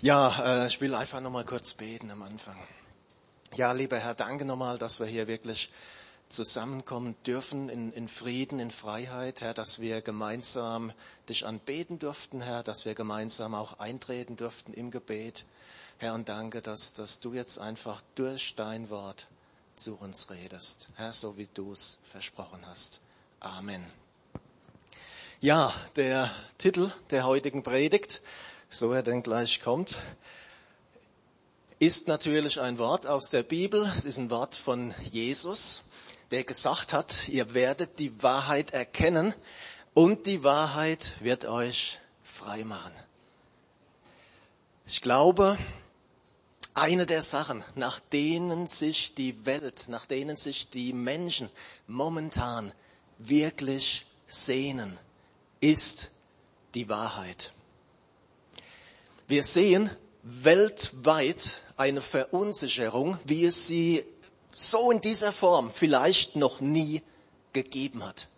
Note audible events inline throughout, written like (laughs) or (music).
Ja, äh, ich will einfach nochmal kurz beten am Anfang. Ja, lieber Herr, danke nochmal, dass wir hier wirklich zusammenkommen dürfen in, in Frieden, in Freiheit, Herr, dass wir gemeinsam dich anbeten durften, Herr, dass wir gemeinsam auch eintreten durften im Gebet. Herr, und danke, dass, dass du jetzt einfach durch dein Wort zu uns redest. Herr, so wie du es versprochen hast. Amen. Ja, der Titel der heutigen Predigt, so er denn gleich kommt, ist natürlich ein Wort aus der Bibel. Es ist ein Wort von Jesus, der gesagt hat, ihr werdet die Wahrheit erkennen und die Wahrheit wird euch frei machen. Ich glaube, eine der Sachen, nach denen sich die Welt, nach denen sich die Menschen momentan wirklich sehnen, ist die Wahrheit. Wir sehen weltweit eine Verunsicherung, wie es sie so in dieser Form vielleicht noch nie gegeben hat.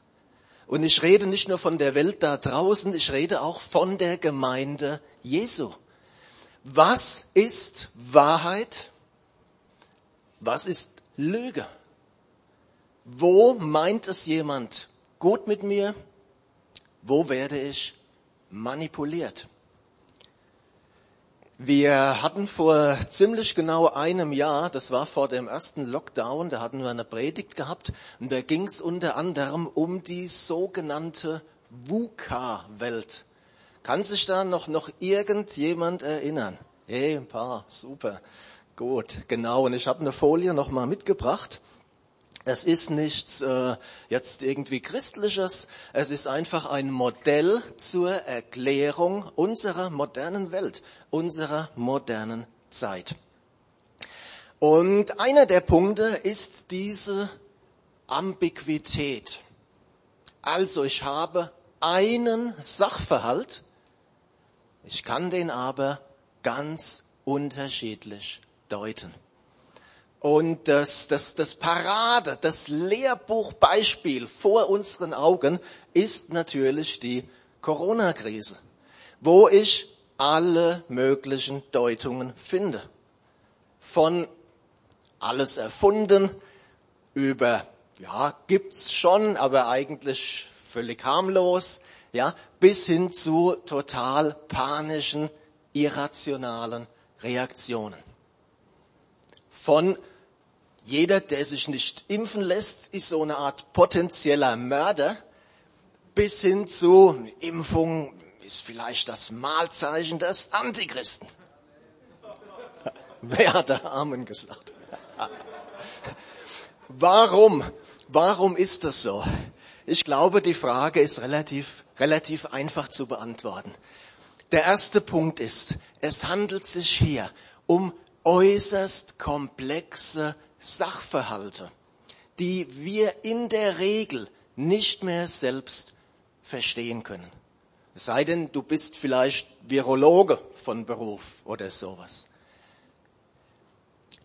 Und ich rede nicht nur von der Welt da draußen, ich rede auch von der Gemeinde Jesu. Was ist Wahrheit? Was ist Lüge? Wo meint es jemand gut mit mir? Wo werde ich manipuliert? Wir hatten vor ziemlich genau einem Jahr, das war vor dem ersten Lockdown, da hatten wir eine Predigt gehabt und da ging es unter anderem um die sogenannte VUCA-Welt. Kann sich da noch, noch irgendjemand erinnern? Hey, ein paar, super, gut, genau. Und ich habe eine Folie noch mal mitgebracht. Es ist nichts äh, jetzt irgendwie Christliches, es ist einfach ein Modell zur Erklärung unserer modernen Welt, unserer modernen Zeit. Und einer der Punkte ist diese Ambiguität. Also ich habe einen Sachverhalt, ich kann den aber ganz unterschiedlich deuten. Und das, das, das Parade, das Lehrbuchbeispiel vor unseren Augen ist natürlich die Corona-Krise, wo ich alle möglichen Deutungen finde. Von alles erfunden über, ja, gibt's schon, aber eigentlich völlig harmlos, ja, bis hin zu total panischen, irrationalen Reaktionen. Von jeder, der sich nicht impfen lässt, ist so eine Art potenzieller Mörder, bis hin zu Impfung ist vielleicht das Mahlzeichen des Antichristen. Wer hat da Amen gesagt? Warum? Warum ist das so? Ich glaube, die Frage ist relativ, relativ einfach zu beantworten. Der erste Punkt ist, es handelt sich hier um äußerst komplexe Sachverhalte, die wir in der Regel nicht mehr selbst verstehen können. Es sei denn, du bist vielleicht Virologe von Beruf oder sowas.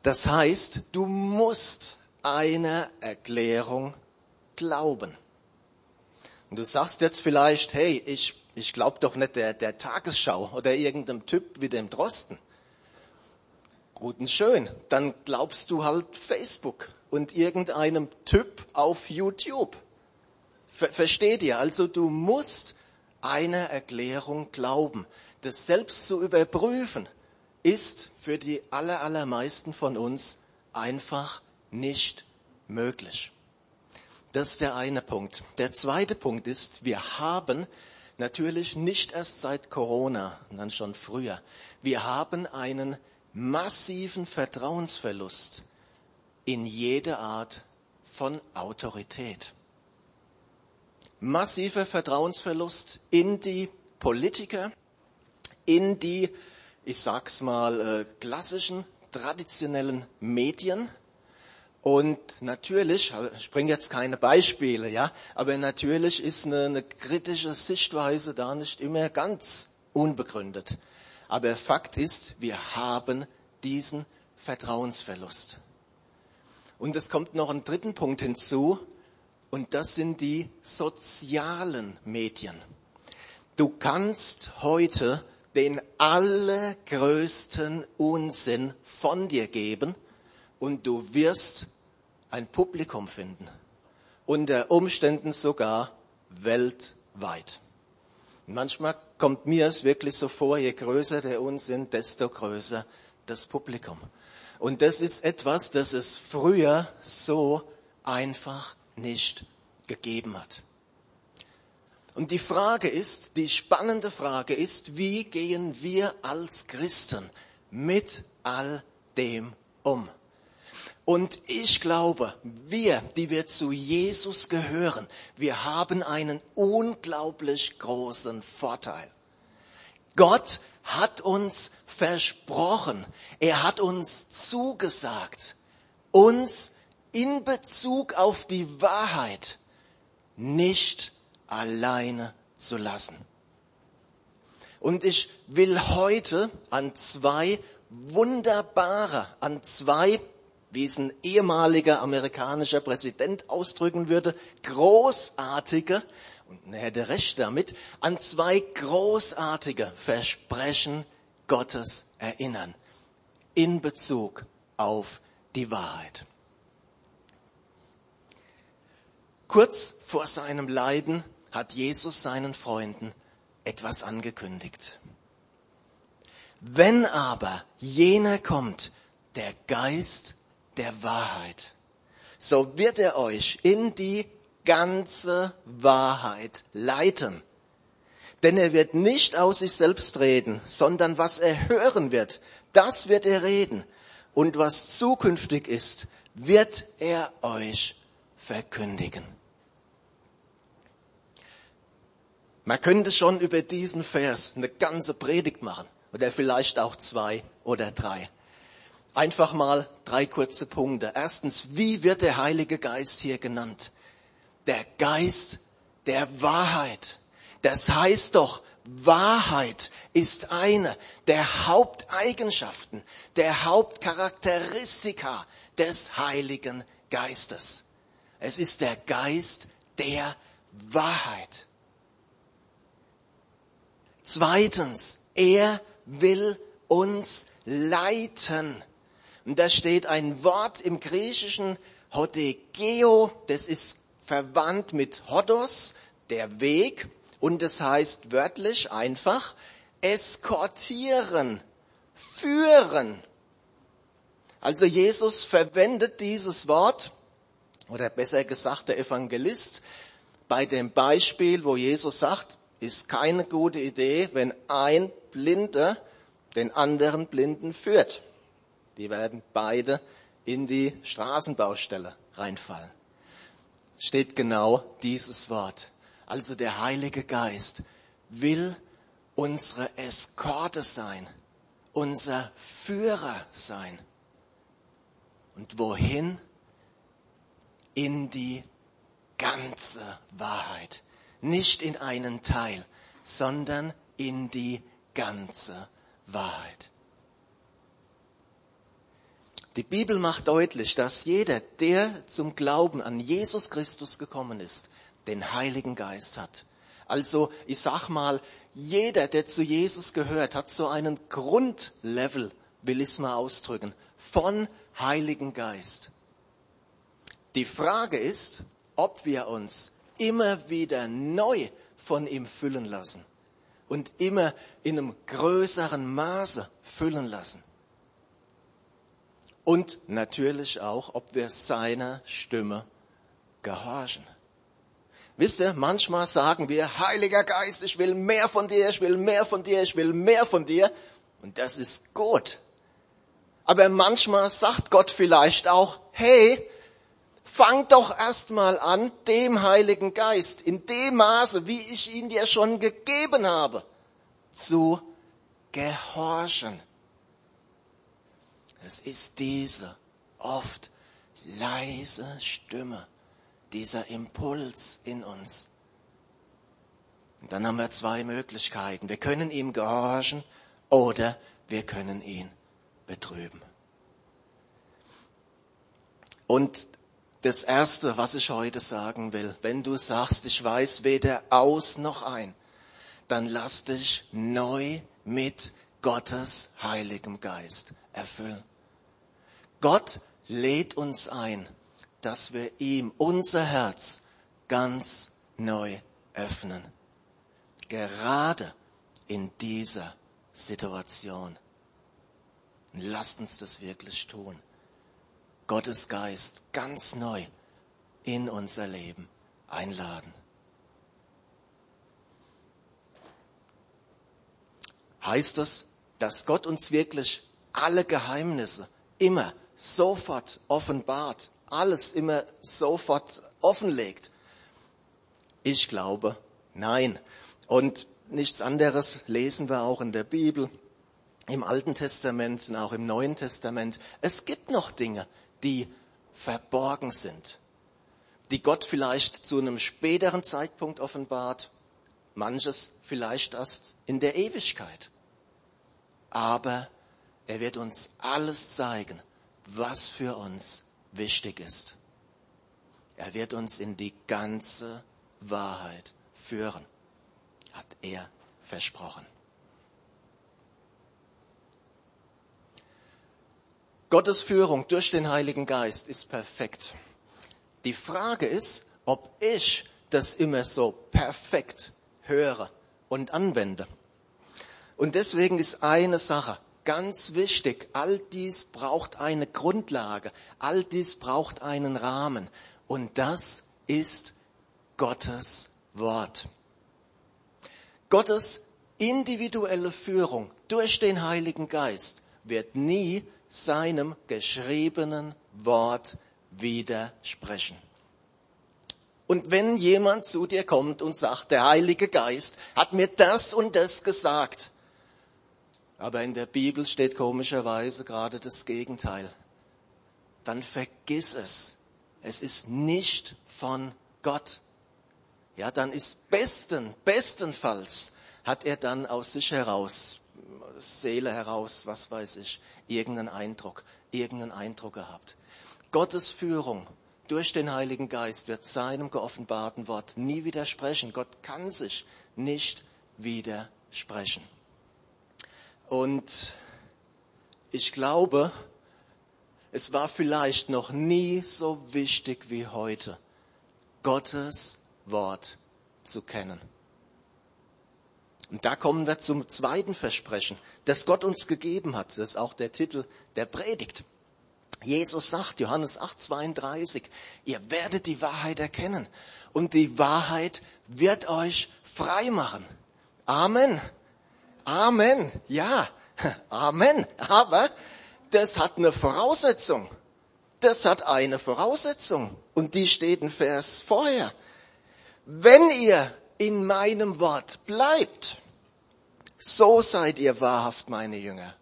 Das heißt, du musst einer Erklärung glauben. Und du sagst jetzt vielleicht, hey, ich, ich glaube doch nicht der, der Tagesschau oder irgendeinem Typ wie dem Drosten. Gut und schön, dann glaubst du halt Facebook und irgendeinem Typ auf YouTube. Ver versteht ihr? Also du musst einer Erklärung glauben. Das selbst zu überprüfen ist für die aller, allermeisten von uns einfach nicht möglich. Das ist der eine Punkt. Der zweite Punkt ist, wir haben natürlich nicht erst seit Corona, sondern schon früher, wir haben einen massiven Vertrauensverlust in jede Art von Autorität. Massiver Vertrauensverlust in die Politiker, in die, ich sag's mal, äh, klassischen, traditionellen Medien, und natürlich, ich bringe jetzt keine Beispiele, ja, aber natürlich ist eine, eine kritische Sichtweise da nicht immer ganz unbegründet. Aber Fakt ist, wir haben diesen Vertrauensverlust. Und es kommt noch ein dritten Punkt hinzu, und das sind die sozialen Medien. Du kannst heute den allergrößten Unsinn von dir geben und du wirst ein Publikum finden. Unter Umständen sogar weltweit. manchmal kommt mir es wirklich so vor, je größer der Unsinn, desto größer das Publikum. Und das ist etwas, das es früher so einfach nicht gegeben hat. Und die Frage ist, die spannende Frage ist, wie gehen wir als Christen mit all dem um? Und ich glaube, wir, die wir zu Jesus gehören, wir haben einen unglaublich großen Vorteil. Gott hat uns versprochen, er hat uns zugesagt, uns in Bezug auf die Wahrheit nicht alleine zu lassen. Und ich will heute an zwei wunderbare, an zwei, wie es ein ehemaliger amerikanischer Präsident ausdrücken würde, großartige, und er hätte recht damit, an zwei großartige Versprechen Gottes erinnern in Bezug auf die Wahrheit. Kurz vor seinem Leiden hat Jesus seinen Freunden etwas angekündigt. Wenn aber jener kommt, der Geist der Wahrheit, so wird er euch in die ganze Wahrheit leiten. Denn er wird nicht aus sich selbst reden, sondern was er hören wird, das wird er reden. Und was zukünftig ist, wird er euch verkündigen. Man könnte schon über diesen Vers eine ganze Predigt machen oder vielleicht auch zwei oder drei. Einfach mal drei kurze Punkte. Erstens, wie wird der Heilige Geist hier genannt? Der Geist der Wahrheit. Das heißt doch, Wahrheit ist eine der Haupteigenschaften, der Hauptcharakteristika des Heiligen Geistes. Es ist der Geist der Wahrheit. Zweitens, er will uns leiten. Und da steht ein Wort im Griechischen, Hodegeo, das ist verwandt mit Hodos, der Weg, und es heißt wörtlich einfach eskortieren, führen. Also Jesus verwendet dieses Wort, oder besser gesagt der Evangelist, bei dem Beispiel, wo Jesus sagt, ist keine gute Idee, wenn ein Blinder den anderen Blinden führt. Die werden beide in die Straßenbaustelle reinfallen. Steht genau dieses Wort. Also der Heilige Geist will unsere Eskorte sein, unser Führer sein. Und wohin? In die ganze Wahrheit nicht in einen Teil, sondern in die ganze Wahrheit. Die Bibel macht deutlich, dass jeder, der zum Glauben an Jesus Christus gekommen ist, den Heiligen Geist hat. Also, ich sag mal, jeder, der zu Jesus gehört, hat so einen Grundlevel, will ich es mal ausdrücken, von Heiligen Geist. Die Frage ist, ob wir uns immer wieder neu von ihm füllen lassen und immer in einem größeren Maße füllen lassen. Und natürlich auch, ob wir seiner Stimme gehorchen. Wisst ihr, manchmal sagen wir, Heiliger Geist, ich will mehr von dir, ich will mehr von dir, ich will mehr von dir. Und das ist gut. Aber manchmal sagt Gott vielleicht auch, hey, Fang doch erstmal an, dem Heiligen Geist in dem Maße, wie ich ihn dir schon gegeben habe, zu gehorchen. Es ist diese oft leise Stimme, dieser Impuls in uns. Und dann haben wir zwei Möglichkeiten. Wir können ihm gehorchen oder wir können ihn betrüben. Und das Erste, was ich heute sagen will, wenn du sagst, ich weiß weder aus noch ein, dann lass dich neu mit Gottes Heiligem Geist erfüllen. Gott lädt uns ein, dass wir ihm unser Herz ganz neu öffnen. Gerade in dieser Situation. Lasst uns das wirklich tun. Gottes Geist ganz neu in unser Leben einladen. Heißt es, dass Gott uns wirklich alle Geheimnisse immer sofort offenbart, alles immer sofort offenlegt? Ich glaube, nein. Und nichts anderes lesen wir auch in der Bibel, im Alten Testament und auch im Neuen Testament. Es gibt noch Dinge, die verborgen sind, die Gott vielleicht zu einem späteren Zeitpunkt offenbart, manches vielleicht erst in der Ewigkeit. Aber er wird uns alles zeigen, was für uns wichtig ist. Er wird uns in die ganze Wahrheit führen, hat er versprochen. Gottes Führung durch den Heiligen Geist ist perfekt. Die Frage ist, ob ich das immer so perfekt höre und anwende. Und deswegen ist eine Sache ganz wichtig. All dies braucht eine Grundlage. All dies braucht einen Rahmen. Und das ist Gottes Wort. Gottes individuelle Führung durch den Heiligen Geist wird nie seinem geschriebenen Wort widersprechen. Und wenn jemand zu dir kommt und sagt, der Heilige Geist hat mir das und das gesagt, aber in der Bibel steht komischerweise gerade das Gegenteil, dann vergiss es. Es ist nicht von Gott. Ja, dann ist besten, bestenfalls hat er dann aus sich heraus, Seele heraus, was weiß ich, irgendeinen Eindruck, irgendeinen Eindruck gehabt. Gottes Führung durch den Heiligen Geist wird seinem geoffenbarten Wort nie widersprechen. Gott kann sich nicht widersprechen. Und ich glaube, es war vielleicht noch nie so wichtig wie heute, Gottes Wort zu kennen. Und da kommen wir zum zweiten Versprechen, das Gott uns gegeben hat. Das ist auch der Titel der Predigt. Jesus sagt, Johannes 8, 32, ihr werdet die Wahrheit erkennen und die Wahrheit wird euch frei machen. Amen. Amen. Ja. (laughs) Amen. Aber das hat eine Voraussetzung. Das hat eine Voraussetzung. Und die steht in Vers vorher. Wenn ihr in meinem Wort bleibt, so seid ihr wahrhaft meine Jünger.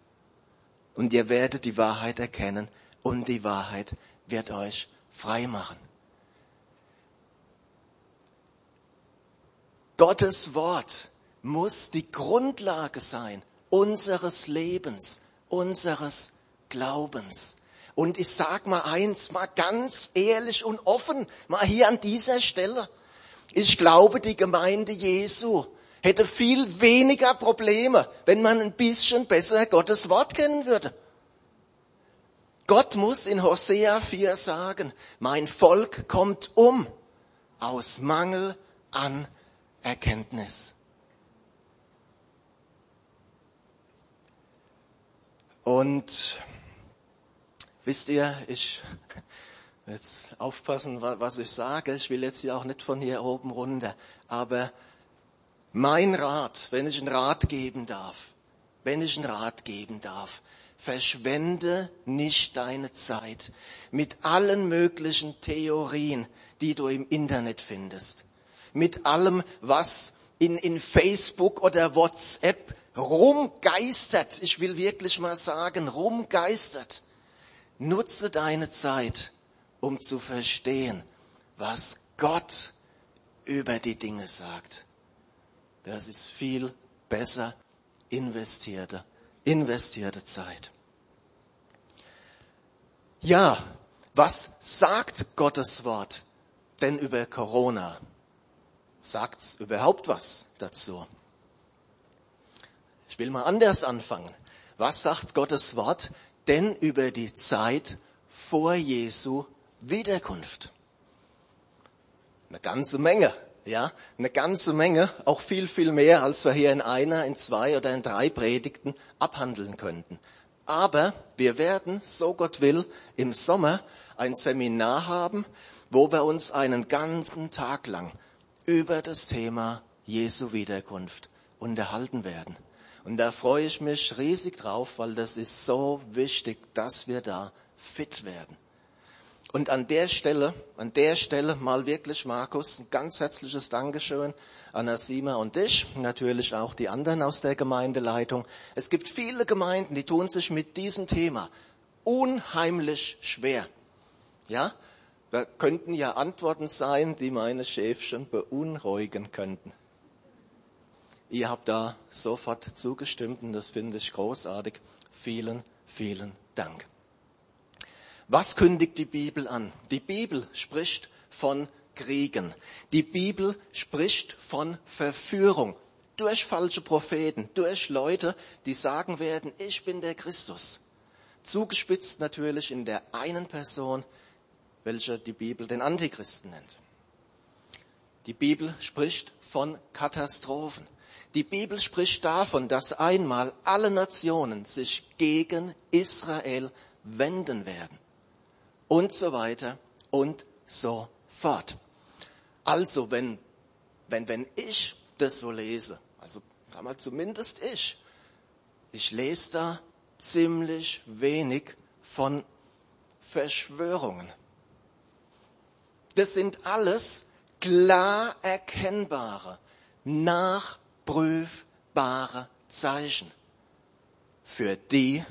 Und ihr werdet die Wahrheit erkennen und die Wahrheit wird euch frei machen. Gottes Wort muss die Grundlage sein unseres Lebens, unseres Glaubens. Und ich sag mal eins, mal ganz ehrlich und offen, mal hier an dieser Stelle. Ich glaube, die Gemeinde Jesu hätte viel weniger Probleme, wenn man ein bisschen besser Gottes Wort kennen würde. Gott muss in Hosea 4 sagen, mein Volk kommt um aus Mangel an Erkenntnis. Und wisst ihr, ich (laughs) jetzt aufpassen, was ich sage. Ich will jetzt hier auch nicht von hier oben runter. Aber mein Rat, wenn ich einen Rat geben darf, wenn ich einen Rat geben darf, verschwende nicht deine Zeit mit allen möglichen Theorien, die du im Internet findest. Mit allem, was in, in Facebook oder WhatsApp rumgeistert. Ich will wirklich mal sagen, rumgeistert. Nutze deine Zeit, um zu verstehen, was Gott über die Dinge sagt. Das ist viel besser investierte investierte Zeit. Ja, was sagt Gottes Wort denn über Corona? Sagt's überhaupt was dazu? Ich will mal anders anfangen. Was sagt Gottes Wort denn über die Zeit vor Jesu Wiederkunft? Eine ganze Menge, ja, eine ganze Menge, auch viel, viel mehr, als wir hier in einer, in zwei oder in drei Predigten abhandeln könnten. Aber wir werden, so Gott will, im Sommer ein Seminar haben, wo wir uns einen ganzen Tag lang über das Thema Jesu Wiederkunft unterhalten werden. Und da freue ich mich riesig drauf, weil das ist so wichtig, dass wir da fit werden. Und an der Stelle, an der Stelle mal wirklich, Markus, ein ganz herzliches Dankeschön an Asima und dich, natürlich auch die anderen aus der Gemeindeleitung. Es gibt viele Gemeinden, die tun sich mit diesem Thema unheimlich schwer. Ja? Da könnten ja Antworten sein, die meine Schäfchen beunruhigen könnten. Ihr habt da sofort zugestimmt und das finde ich großartig. Vielen, vielen Dank. Was kündigt die Bibel an? Die Bibel spricht von Kriegen. Die Bibel spricht von Verführung durch falsche Propheten, durch Leute, die sagen werden, ich bin der Christus. Zugespitzt natürlich in der einen Person, welche die Bibel den Antichristen nennt. Die Bibel spricht von Katastrophen. Die Bibel spricht davon, dass einmal alle Nationen sich gegen Israel wenden werden. Und so weiter und so fort. Also, wenn, wenn, wenn ich das so lese, also mal zumindest ich, ich lese da ziemlich wenig von Verschwörungen. Das sind alles klar erkennbare, nach prüfbare Zeichen für die,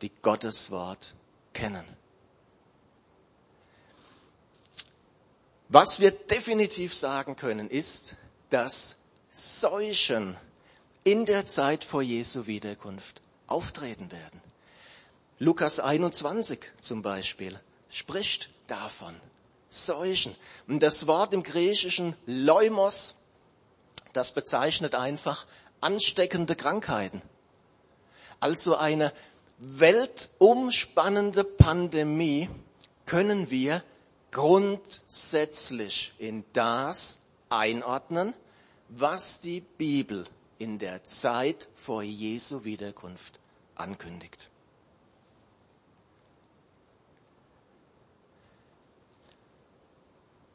die Gottes Wort kennen. Was wir definitiv sagen können, ist, dass Seuchen in der Zeit vor Jesu Wiederkunft auftreten werden. Lukas 21 zum Beispiel spricht davon. Seuchen. Und das Wort im Griechischen Leumos das bezeichnet einfach ansteckende Krankheiten. Also eine weltumspannende Pandemie können wir grundsätzlich in das einordnen, was die Bibel in der Zeit vor Jesu Wiederkunft ankündigt.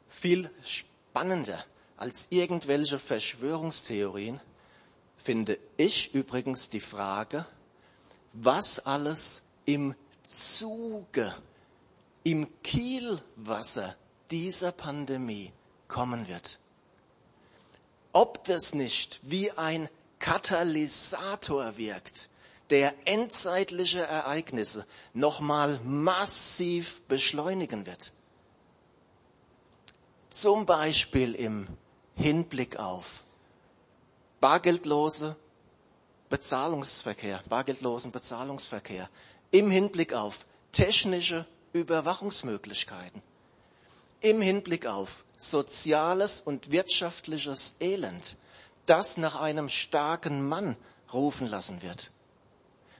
Viel spannender als irgendwelche Verschwörungstheorien finde ich übrigens die Frage, was alles im Zuge, im Kielwasser dieser Pandemie kommen wird. Ob das nicht wie ein Katalysator wirkt, der endzeitliche Ereignisse nochmal massiv beschleunigen wird. Zum Beispiel im Hinblick auf bargeldlose Bezahlungsverkehr, bargeldlosen Bezahlungsverkehr, im Hinblick auf technische Überwachungsmöglichkeiten, im Hinblick auf soziales und wirtschaftliches Elend, das nach einem starken Mann rufen lassen wird.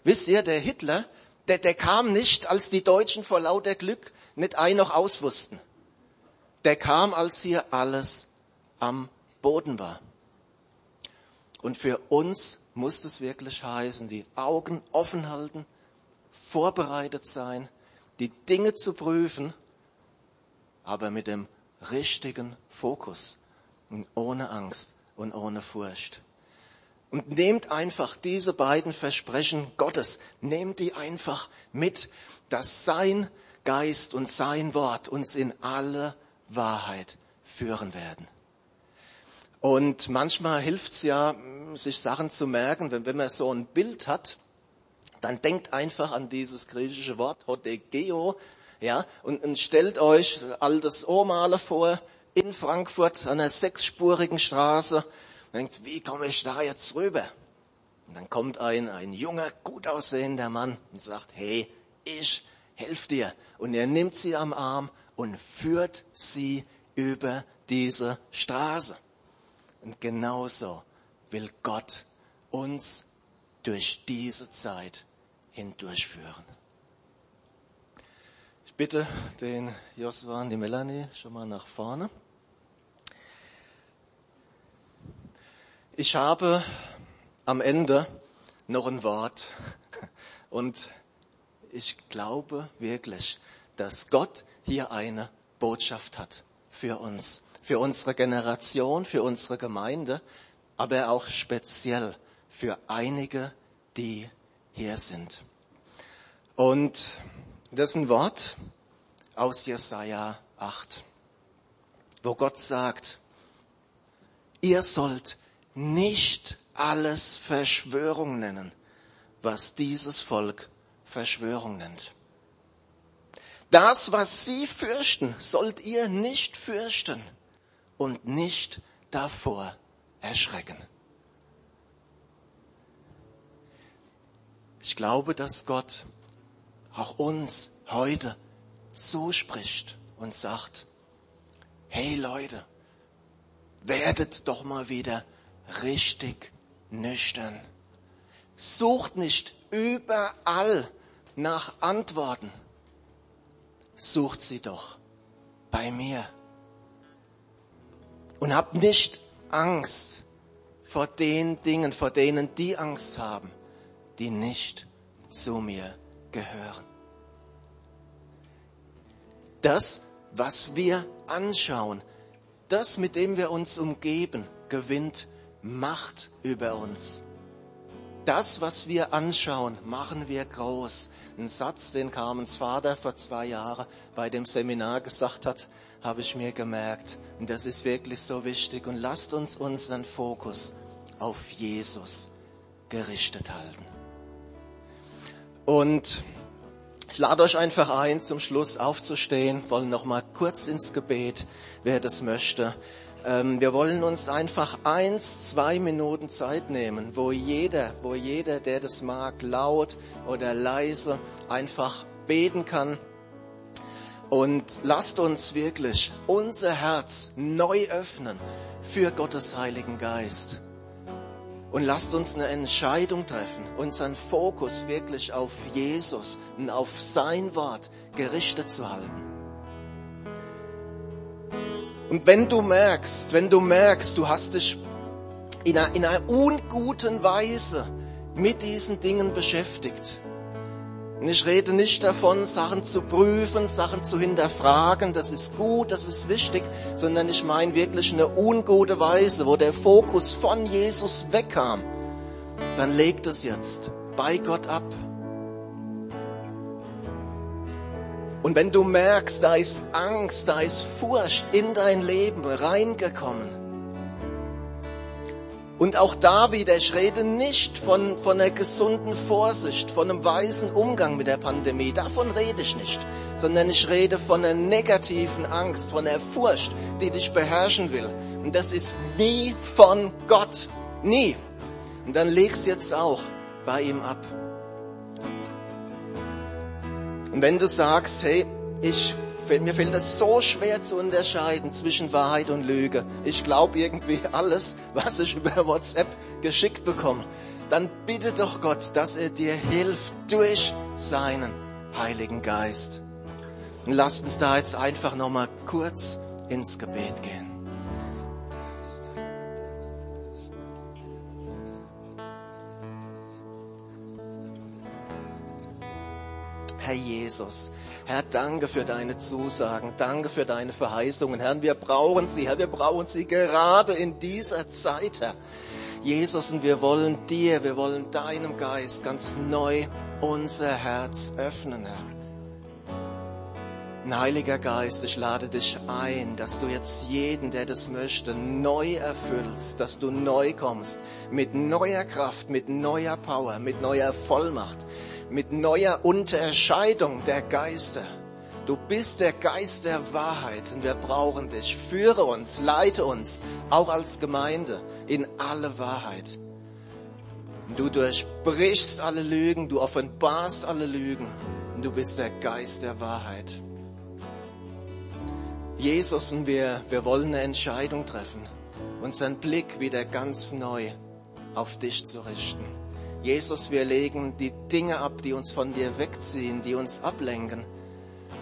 Wisst ihr, der Hitler, der, der kam nicht, als die Deutschen vor lauter Glück nicht ein noch auswussten. Der kam, als hier alles am Boden war. Und für uns muss es wirklich heißen, die Augen offen halten, vorbereitet sein, die Dinge zu prüfen, aber mit dem richtigen Fokus und ohne Angst und ohne Furcht. Und nehmt einfach diese beiden Versprechen Gottes, nehmt die einfach mit, dass sein Geist und sein Wort uns in alle Wahrheit führen werden. Und manchmal hilft's ja, sich Sachen zu merken, wenn, wenn man so ein Bild hat, dann denkt einfach an dieses griechische Wort Hodegeo, ja, und, und stellt euch altes Omale vor, in Frankfurt an einer sechsspurigen Straße, denkt, wie komme ich da jetzt rüber? Und dann kommt ein, ein junger, gut aussehender Mann und sagt, hey, ich helf dir. Und er nimmt sie am Arm und führt sie über diese Straße. Und genauso will Gott uns durch diese Zeit hindurchführen. Ich bitte den Josua und die Melanie schon mal nach vorne. Ich habe am Ende noch ein Wort und ich glaube wirklich, dass Gott hier eine Botschaft hat für uns, für unsere Generation, für unsere Gemeinde, aber auch speziell für einige, die hier sind. Und das ist ein Wort aus Jesaja 8, wo Gott sagt, ihr sollt nicht alles Verschwörung nennen, was dieses Volk Verschwörung nennt. Das, was sie fürchten, sollt ihr nicht fürchten und nicht davor erschrecken. Ich glaube, dass Gott auch uns heute so spricht und sagt, hey Leute, werdet doch mal wieder richtig nüchtern. Sucht nicht überall nach Antworten. Sucht sie doch bei mir. Und habt nicht Angst vor den Dingen, vor denen die Angst haben, die nicht zu mir gehören. Das, was wir anschauen, das, mit dem wir uns umgeben, gewinnt Macht über uns. Das, was wir anschauen, machen wir groß. Ein Satz, den Carmens Vater vor zwei Jahren bei dem Seminar gesagt hat, habe ich mir gemerkt. Und das ist wirklich so wichtig. Und lasst uns unseren Fokus auf Jesus gerichtet halten. Und ich lade euch einfach ein, zum Schluss aufzustehen, wollen noch mal kurz ins Gebet, wer das möchte. Ähm, wir wollen uns einfach eins, zwei Minuten Zeit nehmen, wo jeder, wo jeder, der das mag, laut oder leise einfach beten kann. Und lasst uns wirklich unser Herz neu öffnen für Gottes Heiligen Geist. Und lasst uns eine Entscheidung treffen, unseren Fokus wirklich auf Jesus und auf sein Wort gerichtet zu halten. Und wenn du merkst, wenn du merkst, du hast dich in einer, in einer unguten Weise mit diesen Dingen beschäftigt, und ich rede nicht davon, Sachen zu prüfen, Sachen zu hinterfragen, das ist gut, das ist wichtig, sondern ich meine wirklich eine ungute Weise, wo der Fokus von Jesus wegkam. Dann leg es jetzt bei Gott ab. Und wenn du merkst, da ist Angst, da ist Furcht in dein Leben reingekommen, und auch da wieder, ich rede nicht von, von einer gesunden Vorsicht, von einem weisen Umgang mit der Pandemie, davon rede ich nicht, sondern ich rede von einer negativen Angst, von einer Furcht, die dich beherrschen will. Und das ist nie von Gott, nie. Und dann leg's jetzt auch bei ihm ab. Und wenn du sagst, hey, ich, mir fällt es so schwer zu unterscheiden zwischen Wahrheit und Lüge. Ich glaube irgendwie alles, was ich über WhatsApp geschickt bekomme. Dann bitte doch Gott, dass er dir hilft durch seinen Heiligen Geist. Und lasst uns da jetzt einfach nochmal kurz ins Gebet gehen. Herr Jesus. Herr, danke für deine Zusagen, danke für deine Verheißungen. Herr, wir brauchen sie, Herr, wir brauchen sie gerade in dieser Zeit, Herr. Jesus, und wir wollen dir, wir wollen deinem Geist ganz neu unser Herz öffnen, Herr. Ein Heiliger Geist, ich lade dich ein, dass du jetzt jeden, der das möchte, neu erfüllst, dass du neu kommst, mit neuer Kraft, mit neuer Power, mit neuer Vollmacht, mit neuer Unterscheidung der Geister. Du bist der Geist der Wahrheit und wir brauchen dich. Führe uns, leite uns, auch als Gemeinde, in alle Wahrheit. Du durchbrichst alle Lügen, du offenbarst alle Lügen und du bist der Geist der Wahrheit. Jesus und wir, wir wollen eine Entscheidung treffen, unseren Blick wieder ganz neu auf dich zu richten. Jesus, wir legen die Dinge ab, die uns von dir wegziehen, die uns ablenken.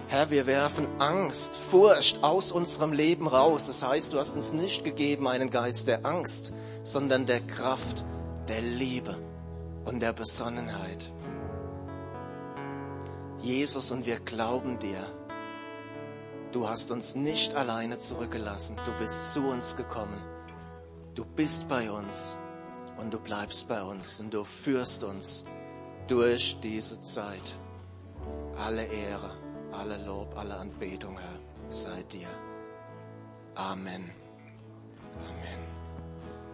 Herr, wir werfen Angst, Furcht aus unserem Leben raus. Das heißt, du hast uns nicht gegeben einen Geist der Angst, sondern der Kraft, der Liebe und der Besonnenheit. Jesus, und wir glauben dir. Du hast uns nicht alleine zurückgelassen. Du bist zu uns gekommen. Du bist bei uns und du bleibst bei uns und du führst uns durch diese Zeit. Alle Ehre, alle Lob, alle Anbetung, Herr, sei dir. Amen. Amen.